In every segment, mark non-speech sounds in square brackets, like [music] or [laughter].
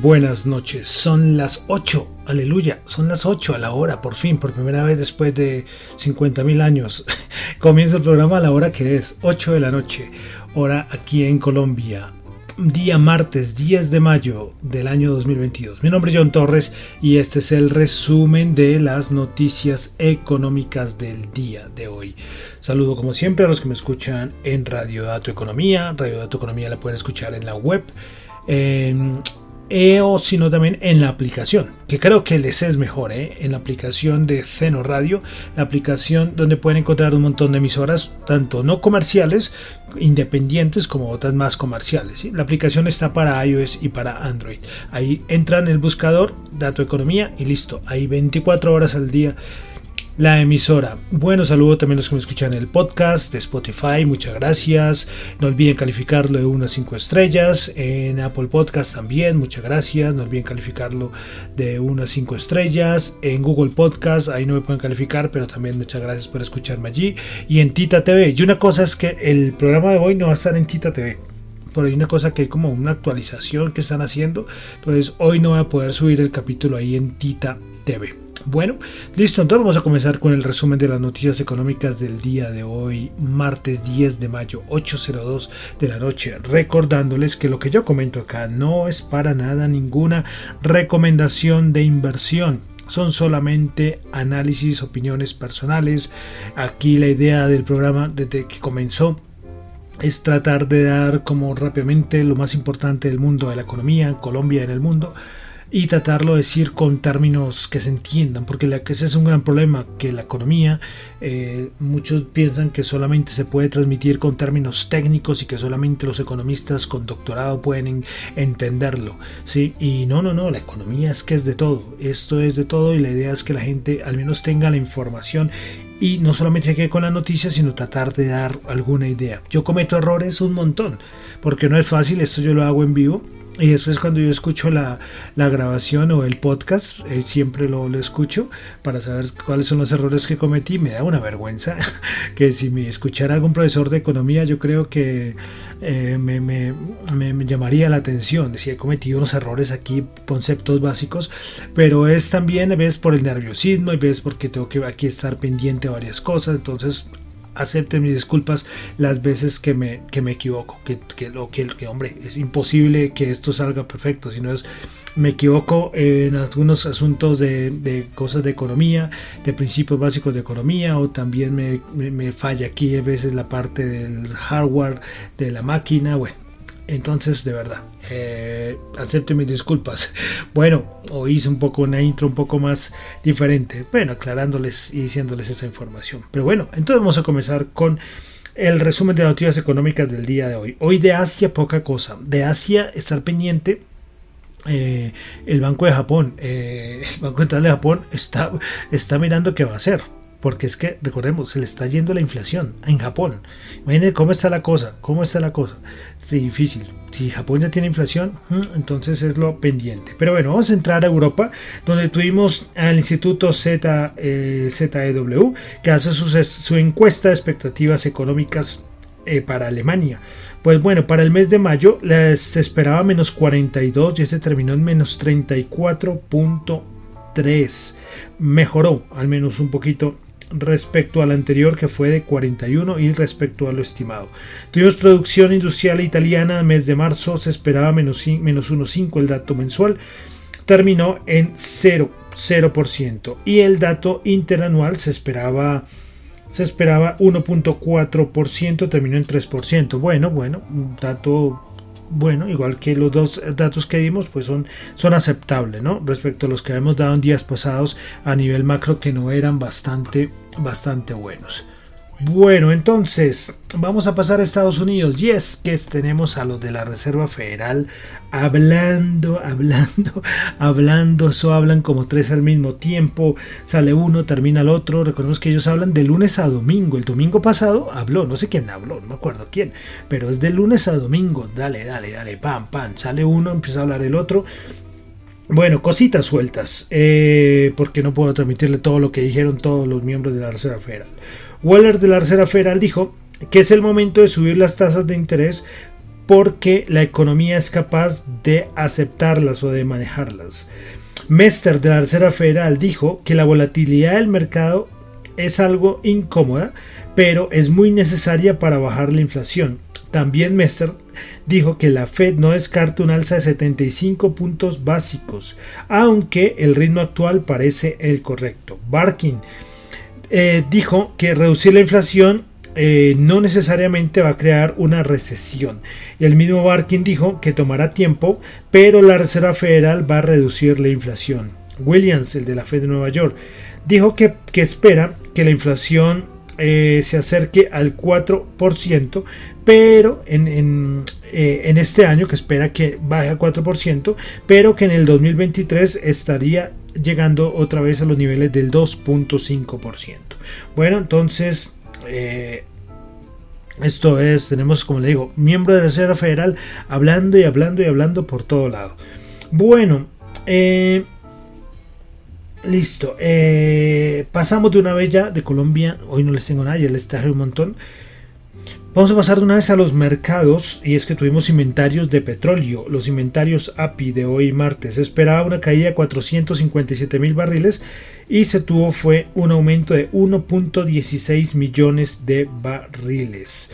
Buenas noches, son las 8, aleluya, son las 8 a la hora, por fin, por primera vez después de 50 mil años. [laughs] Comienza el programa a la hora que es, 8 de la noche, hora aquí en Colombia. Día martes 10 de mayo del año 2022. Mi nombre es John Torres y este es el resumen de las noticias económicas del día de hoy. Saludo como siempre a los que me escuchan en Radio Dato Economía. Radio Dato Economía la pueden escuchar en la web eh, o sino también en la aplicación, que creo que les es mejor, ¿eh? en la aplicación de Ceno Radio, la aplicación donde pueden encontrar un montón de emisoras, tanto no comerciales, independientes, como otras más comerciales. La aplicación está para iOS y para Android. Ahí entran en el buscador, dato economía y listo. Hay 24 horas al día la emisora. Bueno, saludo también a los que me escuchan en el podcast de Spotify, muchas gracias. No olviden calificarlo de 1 a 5 estrellas. En Apple Podcast también, muchas gracias. No olviden calificarlo de 1 a 5 estrellas. En Google Podcast, ahí no me pueden calificar, pero también muchas gracias por escucharme allí. Y en Tita TV. Y una cosa es que el programa de hoy no va a estar en Tita TV por ahí una cosa que hay como una actualización que están haciendo. Entonces hoy no voy a poder subir el capítulo ahí en Tita TV. Bueno, listo, entonces vamos a comenzar con el resumen de las noticias económicas del día de hoy, martes 10 de mayo, 8.02 de la noche, recordándoles que lo que yo comento acá no es para nada ninguna recomendación de inversión son solamente análisis, opiniones personales. Aquí la idea del programa desde que comenzó es tratar de dar como rápidamente lo más importante del mundo de la economía, Colombia en el mundo, y tratarlo de decir con términos que se entiendan, porque ese es un gran problema, que la economía, eh, muchos piensan que solamente se puede transmitir con términos técnicos y que solamente los economistas con doctorado pueden entenderlo, ¿sí? Y no, no, no, la economía es que es de todo, esto es de todo y la idea es que la gente al menos tenga la información y no solamente que con la noticia, sino tratar de dar alguna idea. Yo cometo errores un montón, porque no es fácil, esto yo lo hago en vivo y después cuando yo escucho la, grabación o el podcast, eh, siempre lo, lo, escucho para saber cuáles son los errores que cometí. Me da una vergüenza [laughs] que si me escuchara algún profesor de economía, yo creo que eh, me, me, me, llamaría la atención. Si he cometido unos errores aquí, conceptos básicos, pero es también, ves, por el nerviosismo y ves porque tengo que aquí estar pendiente de varias cosas. Entonces acepten mis disculpas las veces que me, que me equivoco, que, que, que, que, hombre, es imposible que esto salga perfecto, si no es, me equivoco en algunos asuntos de, de, cosas de economía, de principios básicos de economía, o también me, me falla aquí a veces la parte del hardware de la máquina, bueno, entonces, de verdad, eh, acepto mis disculpas. [laughs] Bueno, o hice un poco una intro un poco más diferente, bueno, aclarándoles y diciéndoles esa información. Pero bueno, entonces vamos a comenzar con el resumen de noticias económicas del día de hoy. Hoy de Asia, poca cosa. De Asia, estar pendiente. Eh, el Banco de Japón, eh, [laughs] el Banco Central de Japón está, está mirando qué va a hacer porque es que, recordemos, se le está yendo la inflación en Japón. Imagínense cómo está la cosa, cómo está la cosa. Es difícil. Si Japón ya tiene inflación, mm, entonces es lo pendiente. Pero bueno, vamos a entrar a Europa, donde tuvimos al Instituto Z, eh, ZEW, que hace su, encuesta de expectativas económicas eh, para Alemania. Pues bueno, para el mes de mayo se esperaba menos 42 y este terminó en menos 34.3. Mejoró al menos un poquito respecto al anterior que fue de 41 y respecto a lo estimado. Tuvimos producción industrial italiana, mes de marzo se esperaba menos, menos 1,5 el dato mensual, terminó en 0, 0% y el dato interanual se esperaba se esperaba 1.4%, terminó en 3%. Bueno, bueno, un dato bueno, igual que los dos datos que dimos, pues son, son aceptables, ¿no? Respecto a los que habíamos dado en días pasados a nivel macro que no eran bastante, bastante buenos. Bueno, entonces vamos a pasar a Estados Unidos. Y es que tenemos a los de la Reserva Federal hablando, [laughs] hablando, hablando, eso hablan como tres al mismo tiempo, sale uno, termina el otro, recordemos que ellos hablan de lunes a domingo, el domingo pasado habló, no sé quién habló, no me acuerdo quién, pero es de lunes a domingo, dale, dale, dale, pam, pam, sale uno, empieza a hablar el otro, bueno, cositas sueltas, eh, porque no puedo transmitirle todo lo que dijeron todos los miembros de la Reserva Federal. Waller de la Reserva Federal dijo que es el momento de subir las tasas de interés porque la economía es capaz de aceptarlas o de manejarlas. Mester de la Reserva Federal dijo que la volatilidad del mercado es algo incómoda, pero es muy necesaria para bajar la inflación. También Mester dijo que la Fed no descarta un alza de 75 puntos básicos, aunque el ritmo actual parece el correcto. Barkin eh, dijo que reducir la inflación eh, no necesariamente va a crear una recesión. El mismo Barkin dijo que tomará tiempo, pero la Reserva Federal va a reducir la inflación. Williams, el de la Fed de Nueva York, dijo que, espera que la inflación eh, se acerque al 4%, pero en, en, en, este año que espera que baje al 4%, pero que en el 2023 estaría llegando otra vez a los niveles del 2.5%. Bueno, entonces... Eh, esto es, tenemos, como le digo, miembro de la Reserva Federal hablando y hablando y hablando por todo lado. Bueno, eh, listo. Eh, pasamos de una vez ya de Colombia. Hoy no les tengo nada, ya les traje un montón. Vamos a pasar de una vez a los mercados y es que tuvimos inventarios de petróleo. Los inventarios API de hoy martes. Esperaba una caída de 457 mil barriles y se tuvo fue un aumento de 1.16 millones de barriles.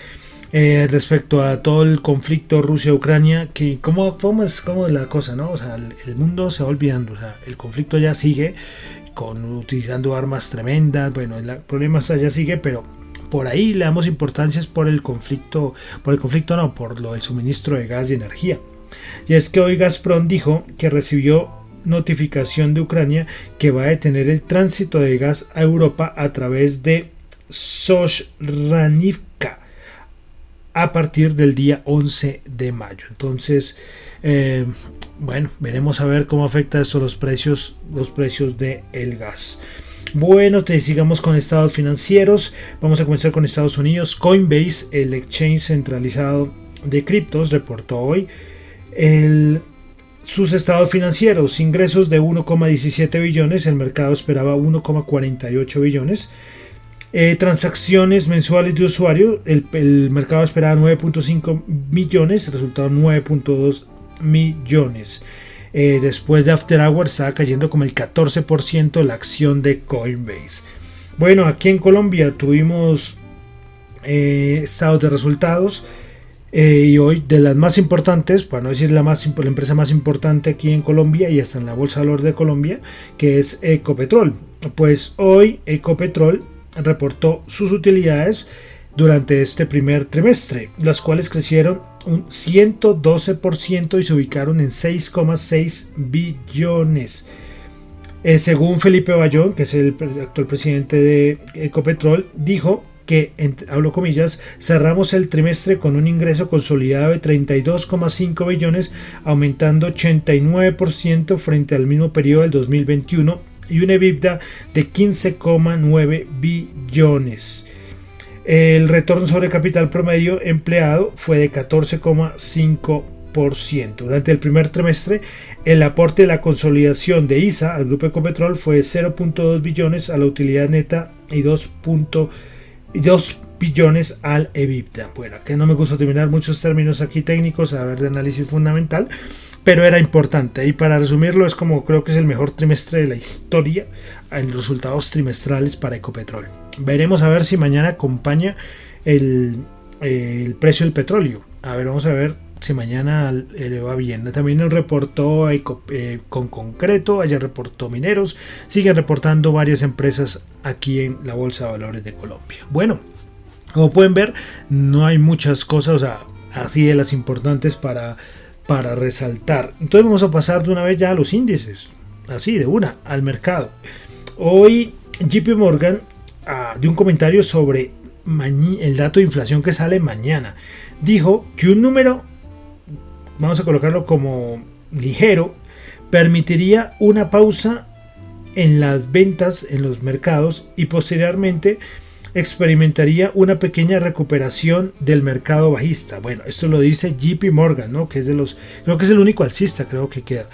Eh, respecto a todo el conflicto Rusia-Ucrania, que cómo, cómo, es cómo la cosa, ¿no? O sea, el, mundo se va olvidando, o sea, el conflicto ya sigue con utilizando armas tremendas, bueno, el problema ya sigue, pero por ahí le damos importancia por el conflicto, por el conflicto no, por lo del suministro de gas y energía. Y es que hoy Gazprom dijo que recibió notificación de Ucrania que va a detener el tránsito de gas a Europa a través de Sochranivka a partir del día 11 de mayo. Entonces, eh, bueno, veremos a ver cómo afecta eso los precios, los precios del el gas. Bueno, te sigamos con estados financieros. Vamos a comenzar con Estados Unidos. Coinbase, el exchange centralizado de criptos, reportó hoy sus estados financieros. Ingresos de 1,17 billones, el mercado esperaba 1,48 billones. Eh, transacciones mensuales de usuario, el, el mercado esperaba 9.5 millones, resultado 9.2 millones. Eh, después de After Hours estaba cayendo como el 14% la acción de Coinbase. Bueno, aquí en Colombia tuvimos eh, estados de resultados. Y hoy de las más importantes, para no decir la, más, la empresa más importante aquí en Colombia y hasta en la Bolsa de Valores de Colombia, que es Ecopetrol. Pues hoy Ecopetrol reportó sus utilidades durante este primer trimestre, las cuales crecieron un 112% y se ubicaron en 6,6 billones. Eh, según Felipe Bayón, que es el actual presidente de Ecopetrol, dijo que, hablo comillas, cerramos el trimestre con un ingreso consolidado de 32,5 billones, aumentando 89% frente al mismo periodo del 2021 y una EBITDA de 15,9 billones. El retorno sobre capital promedio empleado fue de 14,5%. Durante el primer trimestre, el aporte de la consolidación de ISA al grupo Ecopetrol fue de 0.2 billones a la utilidad neta y 2.2 billones al EBITDA. Bueno, que no me gusta terminar muchos términos aquí técnicos, a ver de análisis fundamental, pero era importante. Y para resumirlo, es como creo que es el mejor trimestre de la historia en resultados trimestrales para Ecopetrol. Veremos a ver si mañana acompaña el, precio del petróleo. A ver, vamos a ver si mañana le va bien. También nos reportó eh, con concreto, ayer reportó mineros, siguen reportando varias empresas aquí en la Bolsa de Valores de Colombia. Bueno, como pueden ver, no hay muchas cosas, o sea, así de las importantes para, para resaltar. Entonces vamos a pasar de una vez ya a los índices, así de una, al mercado. Hoy JP Morgan ah, dio un comentario sobre el dato de inflación que sale mañana. Dijo que un número, vamos a colocarlo como ligero, permitiría una pausa en las ventas en los mercados y posteriormente experimentaría una pequeña recuperación del mercado bajista. Bueno, esto lo dice JP Morgan, ¿no? Que es de los, creo que es el único alcista, creo que queda.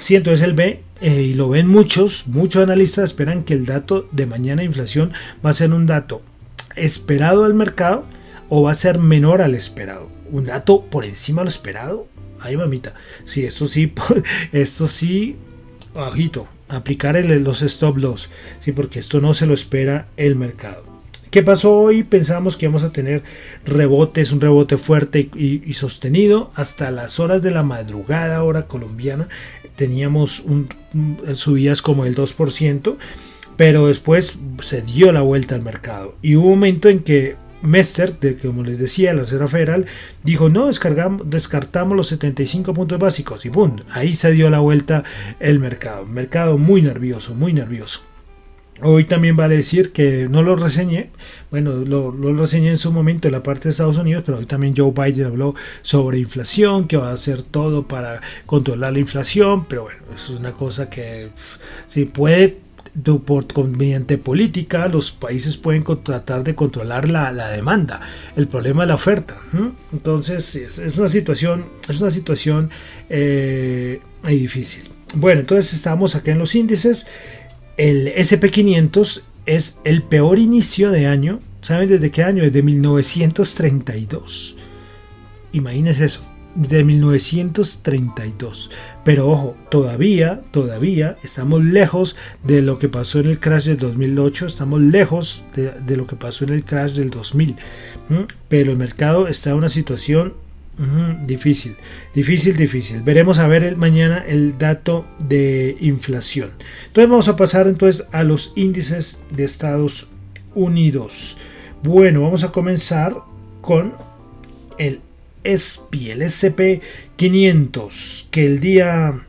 Sí, entonces él ve eh, y lo ven muchos, muchos analistas esperan que el dato de mañana de inflación va a ser un dato esperado al mercado o va a ser menor al esperado. Un dato por encima de lo esperado. Ay, mamita. Sí, esto sí, [laughs] esto sí, bajito. Aplicar los stop loss. Sí, porque esto no se lo espera el mercado. ¿Qué pasó hoy? Pensamos que íbamos a tener rebotes, un rebote fuerte y, sostenido hasta las horas de la madrugada, hora colombiana. Teníamos un, subidas como el 2%, pero después se dio la vuelta al mercado. Y hubo un momento en que Mester, de, como les decía, la Reserva Federal, dijo, no, descargamos, descartamos los 75 puntos básicos y ¡pum! Ahí se dio la vuelta el mercado. Mercado muy nervioso, muy nervioso. Hoy también vale decir que no lo reseñé, bueno, lo, reseñé en su momento en la parte de Estados Unidos, pero hoy también Joe Biden habló sobre inflación, que va a hacer todo para controlar la inflación, pero bueno, eso es una cosa que si puede, por, mediante política, los países pueden tratar de controlar la, demanda, el problema es la oferta. Entonces es, una situación, es una situación eh, difícil. Bueno, entonces estamos acá en los índices el SP500 es el peor inicio de año. ¿Saben desde qué año? Desde 1932. Imagínense eso. De 1932. Pero ojo, todavía, todavía estamos lejos de lo que pasó en el crash del 2008. Estamos lejos de, lo que pasó en el crash del 2000. Pero el mercado está en una situación difícil, difícil, difícil. Veremos a ver el, mañana el dato de inflación. Entonces vamos a pasar entonces a los índices de Estados Unidos. Bueno, vamos a comenzar con el SP, el SP 500, que el día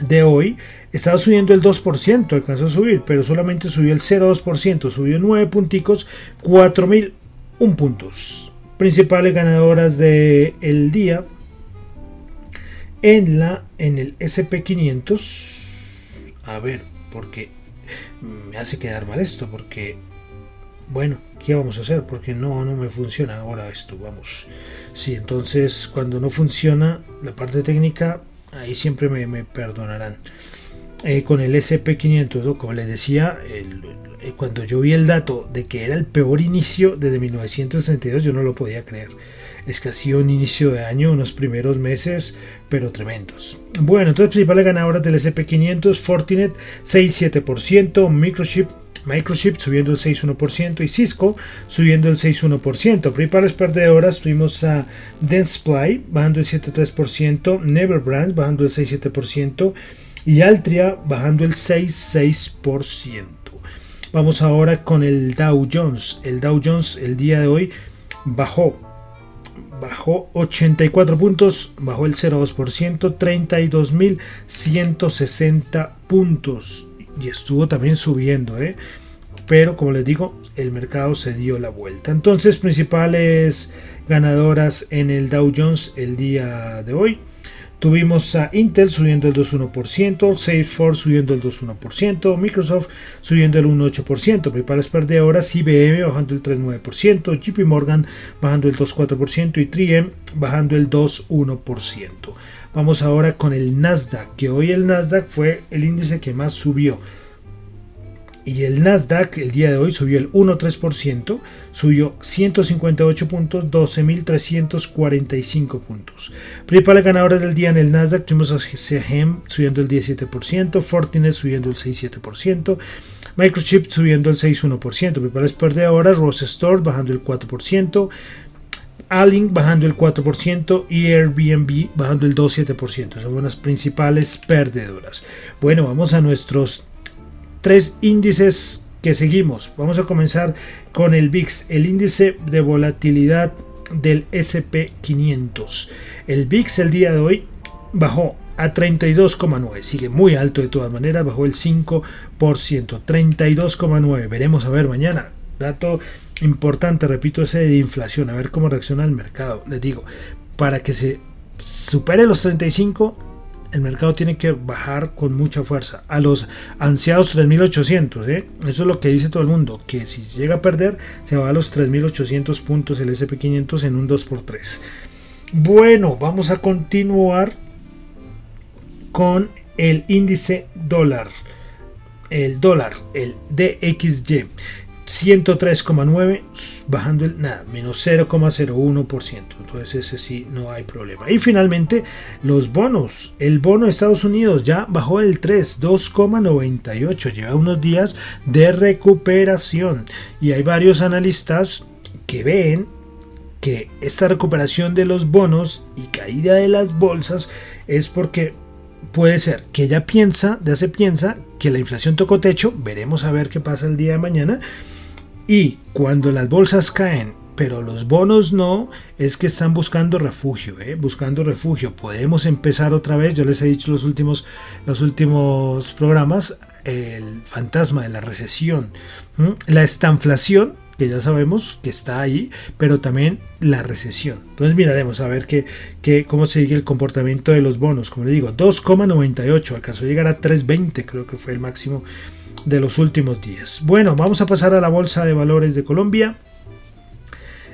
de hoy estaba subiendo el 2%, alcanzó a subir, pero solamente subió el 0,2%, subió 9 punticos, 4.001 puntos principales ganadoras del el día en la en el SP500 a ver porque me hace quedar mal esto porque bueno qué vamos a hacer porque no no me funciona. Ahora esto vamos. Sí entonces cuando no funciona la parte técnica ahí siempre me, me perdonarán eh, con el SP500 como les decía eh, cuando yo vi el dato de que era el peor inicio desde 1962, yo no lo podía creer. Es que ha sido un inicio de año, unos primeros meses, pero tremendos. Bueno, entonces principales ganadoras del SP500, Fortinet 6,7%, Microchip Microchip subiendo el 6,1% y Cisco subiendo el 6,1%. Principales perdedoras tuvimos a Dentsply bajando el 7,3%, Neverbrands bajando el 6,7% y Altria bajando el 6,6%. Vamos ahora con el Dow Jones. El Dow Jones el día de hoy bajó. Bajó 84 puntos, bajó el 0,2%, 32.160 puntos. Y estuvo también subiendo, ¿eh? pero como les digo, el mercado se dio la vuelta. Entonces, principales ganadoras en el Dow Jones el día de hoy. Tuvimos a Intel subiendo el 2,1%, Salesforce subiendo el 2,1%, Microsoft subiendo el 1,8%, principales perdedoras IBM bajando el 3,9%, JP Morgan bajando el 2,4% y 3M bajando el 2,1%. Vamos ahora con el Nasdaq, que hoy el Nasdaq fue el índice que más subió y el Nasdaq el día de hoy subió el 1,3%, subió 158 puntos, 12.345 puntos. Principales ganadores del día en el Nasdaq tuvimos a CGM subiendo el 17%, Fortinet subiendo el 6,7%, Microchip subiendo el 6,1%, principales perdedoras, Ross Store bajando el 4%, Alink bajando el 4% y Airbnb bajando el 2,7%. Son las principales perdedoras. Bueno, vamos a nuestros tres índices que seguimos. Vamos a comenzar con el VIX, el índice de volatilidad del SP500. El VIX el día de hoy bajó a 32,9. Sigue muy alto de todas maneras, bajó el 5%. 32,9. Veremos a ver mañana. Dato importante, repito, ese de inflación. A ver cómo reacciona el mercado. Les digo, para que se supere los 35, el mercado tiene que bajar con mucha fuerza a los ansiados 3800. ¿eh? Eso es lo que dice todo el mundo, que si llega a perder, se va a los 3800 puntos el SP500 en un 2x3. Bueno, vamos a continuar con el índice dólar. El dólar, el DXY. 103,9 bajando el nada, menos 0,01%. Entonces ese sí no hay problema. Y finalmente los bonos. El bono de Estados Unidos ya bajó el 3, 2,98. Lleva unos días de recuperación. Y hay varios analistas que ven que esta recuperación de los bonos y caída de las bolsas es porque puede ser que ella piensa, ya se piensa que la inflación tocó techo, veremos a ver qué pasa el día de mañana, y cuando las bolsas caen, pero los bonos no, es que están buscando refugio, ¿eh? buscando refugio. Podemos empezar otra vez, yo les he dicho los últimos, los últimos programas, el fantasma de la recesión, la estanflación que ya sabemos que está ahí, pero también la recesión. Entonces miraremos a ver qué, cómo sigue el comportamiento de los bonos. Como le digo, 2,98, alcanzó a llegar a 3,20, creo que fue el máximo de los últimos días. Bueno, vamos a pasar a la Bolsa de Valores de Colombia.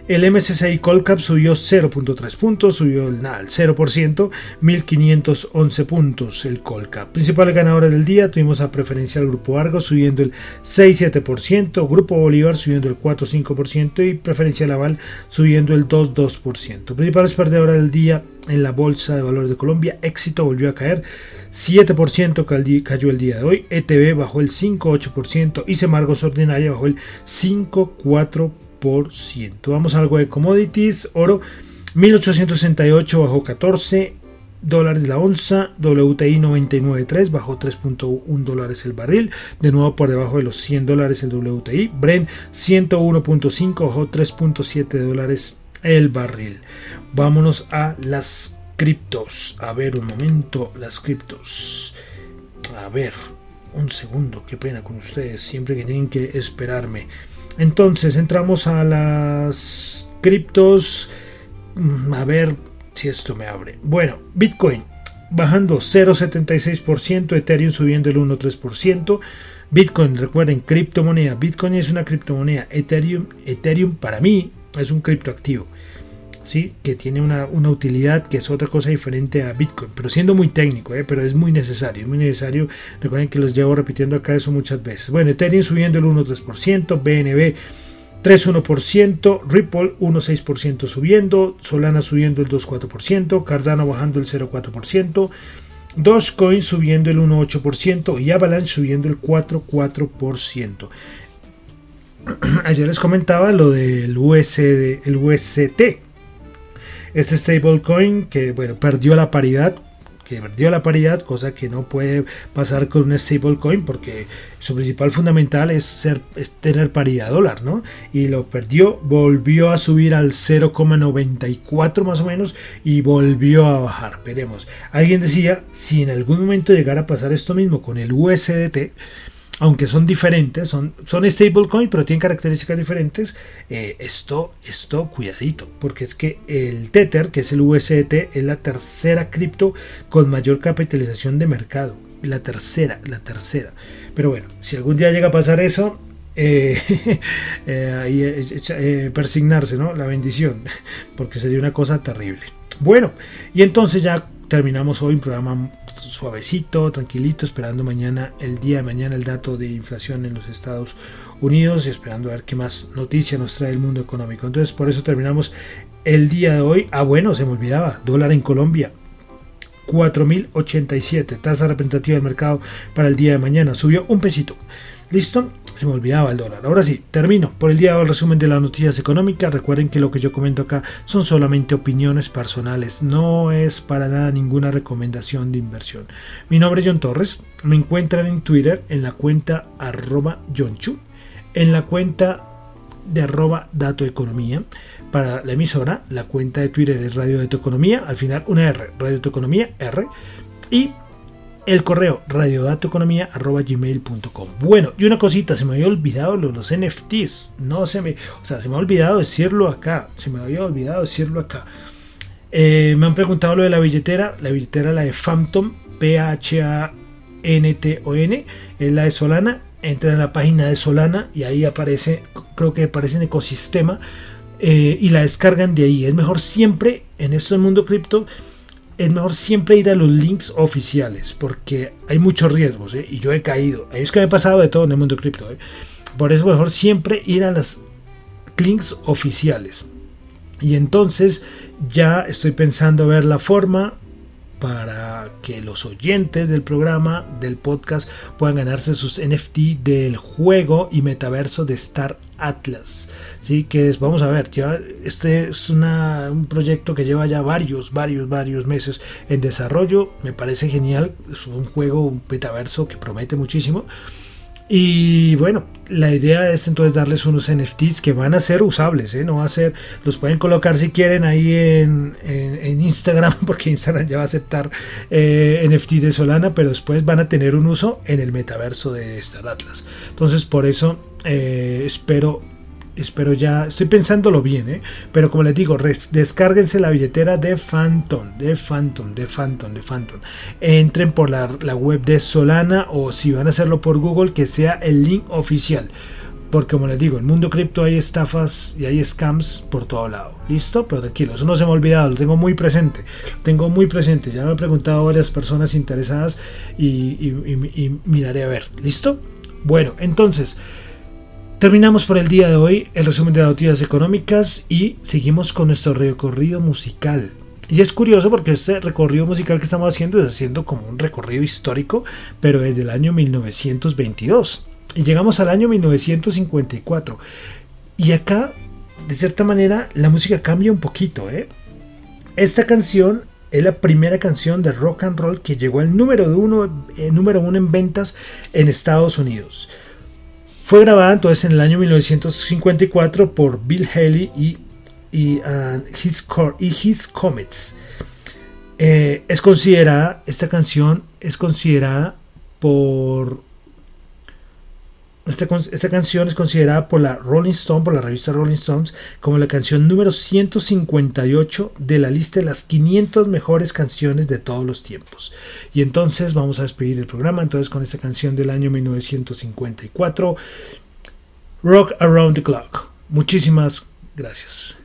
El MSCI Colcap subió 0.3 puntos, subió el, el 0%, 1511 puntos el Colcap. Principales ganadores del día tuvimos a Preferencial Grupo Argos subiendo el 6.7%, Grupo Bolívar subiendo el 4.5% y Preferencial Aval subiendo el 2.2%. Principales perdedores del día en la Bolsa de Valores de Colombia, Éxito volvió a caer 7% cayó el día de hoy, ETB bajó el 5.8% y Semargos Ordinaria bajó el 5.4%. Vamos a algo de commodities. Oro 1868 bajó 14 dólares la onza. WTI 99.3 bajó 3.1 dólares el barril. De nuevo por debajo de los 100 dólares el WTI. Brent 101.5 bajó 3.7 dólares el barril. Vámonos a las criptos. A ver un momento, las criptos. A ver, un segundo, qué pena con ustedes, siempre que tienen que esperarme. Entonces entramos a las criptos. Mm, a ver si esto me abre. Bueno, Bitcoin bajando 0,76%, Ethereum subiendo el 1,3%. Bitcoin, recuerden, criptomoneda. Bitcoin es una criptomoneda. Ethereum, Ethereum para mí es un criptoactivo. ¿Sí? que tiene una, utilidad que es otra cosa diferente a Bitcoin, pero siendo muy técnico, ¿eh? pero es muy necesario, es muy necesario. Recuerden que los llevo repitiendo acá eso muchas veces. Bueno, Ethereum subiendo el 1,3%, BNB 3,1%, Ripple 1,6% subiendo, Solana subiendo el 2,4%, Cardano bajando el 0,4%, Dogecoin subiendo el 1,8% y Avalanche subiendo el 4,4%. [clears throat] Ayer les comentaba lo del USD, el UST, este stablecoin que bueno, perdió la paridad, que perdió la paridad, cosa que no puede pasar con un stablecoin porque su principal fundamental es, ser, tener paridad dólar, ¿no? Y lo perdió, volvió a subir al 0,94 más o menos y volvió a bajar. Veremos. Alguien decía, si en algún momento llegara a pasar esto mismo con el USDT, aunque son diferentes, son, son stablecoin, pero tienen características diferentes, eh, esto, esto, cuidadito, porque es que el Tether, que es el USDT, es la tercera cripto con mayor capitalización de mercado. La tercera, la tercera. Pero bueno, si algún día llega a pasar eso, eh, [laughs] eh, persignarse, ¿no? La bendición, [laughs] porque sería una cosa terrible. Bueno, y entonces ya terminamos hoy un programa suavecito, tranquilito, esperando mañana, el día de mañana, el dato de inflación en los Estados Unidos y esperando a ver qué más noticias nos trae el mundo económico. Entonces, por eso terminamos el día de hoy. Ah, bueno, se me olvidaba, dólar en Colombia. 4.087, tasa representativa del mercado para el día de mañana. Subió un pesito. ¿Listo? Se me olvidaba el dólar. Ahora sí, termino por el día el resumen de las noticias económicas. Recuerden que lo que yo comento acá son solamente opiniones personales. No es para nada ninguna recomendación de inversión. Mi nombre es John Torres. Me encuentran en Twitter en la cuenta arroba John Chu. En la cuenta de arroba dato economía. Para la emisora, la cuenta de Twitter es Radio Dato Economía, al final una R, Radio Dato Economía, R. Y el correo radiodatoeconomía.gmail.com Bueno, y una cosita, se me había olvidado los, los NFTs. No se me, o sea, se me ha olvidado decirlo acá. Se me había olvidado decirlo acá. Eh, me han preguntado lo de la billetera. La billetera, la de Phantom, P-H-A-N-T-O-N, es la de Solana. Entra en la página de Solana y ahí aparece, creo que aparece en ecosistema. Eh, y la descargan de ahí. Es mejor siempre en esto del mundo cripto es mejor siempre ir a los links oficiales porque hay muchos riesgos ¿eh? y yo he caído. Es que me he pasado de todo en el mundo cripto. ¿eh? Por eso mejor siempre ir a los links oficiales. Y entonces ya estoy pensando ver la forma para que los oyentes del programa, del podcast, puedan ganarse sus NFT del juego y metaverso de Star Atlas. Sí, que vamos a ver, ya este es un proyecto que lleva ya varios, varios, varios meses en desarrollo. Me parece genial, es un juego, un metaverso que promete muchísimo. Y bueno, la idea es entonces darles unos NFTs que van a ser usables, ¿eh? no va a ser, los pueden colocar si quieren ahí en, Instagram, [laughs] porque Instagram ya va a aceptar eh, NFT de Solana, pero después van a tener un uso en el metaverso de Star Atlas. Entonces por eso eh, espero espero ya, estoy pensándolo bien, ¿eh? pero como les digo, descárguense la billetera de Phantom, de Phantom, de Phantom, de Phantom. Entren por la, web de Solana o si van a hacerlo por Google, que sea el link oficial. Porque como les digo, en el mundo cripto hay estafas y hay scams por todo lado. ¿Listo? Pero tranquilo, eso no se me ha olvidado, lo tengo muy presente. Lo tengo muy presente. Ya me han preguntado varias personas interesadas y, y miraré a ver. ¿Listo? Bueno, entonces... Terminamos por el día de hoy el resumen de las noticias económicas y seguimos con nuestro recorrido musical. Y es curioso porque este recorrido musical que estamos haciendo es haciendo como un recorrido histórico, pero desde el año 1922. Y llegamos al año 1954. Y acá, de cierta manera, la música cambia un poquito. ¿eh? Esta canción es la primera canción de rock and roll que llegó al número uno, eh, número uno en ventas en Estados Unidos. Fue grabada entonces en el año 1954 por Bill Haley y, y, his, y his, Comets. Eh, es considerada, esta canción es considerada por esta, canción es considerada por la Rolling Stone, por la revista Rolling Stones, como la canción número 158 de la lista de las 500 mejores canciones de todos los tiempos. Y entonces vamos a despedir el programa entonces con esta canción del año 1954, Rock Around the Clock. Muchísimas gracias.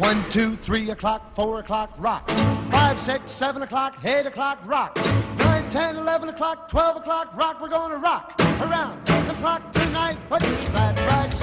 1, 2, 3 o'clock, 4 o'clock, rock. 5, 6, 7 o'clock, 8 o'clock, rock. 9, 10, 11 o'clock, 12 o'clock, rock. We're gonna rock around the clock tonight. Put your glad rags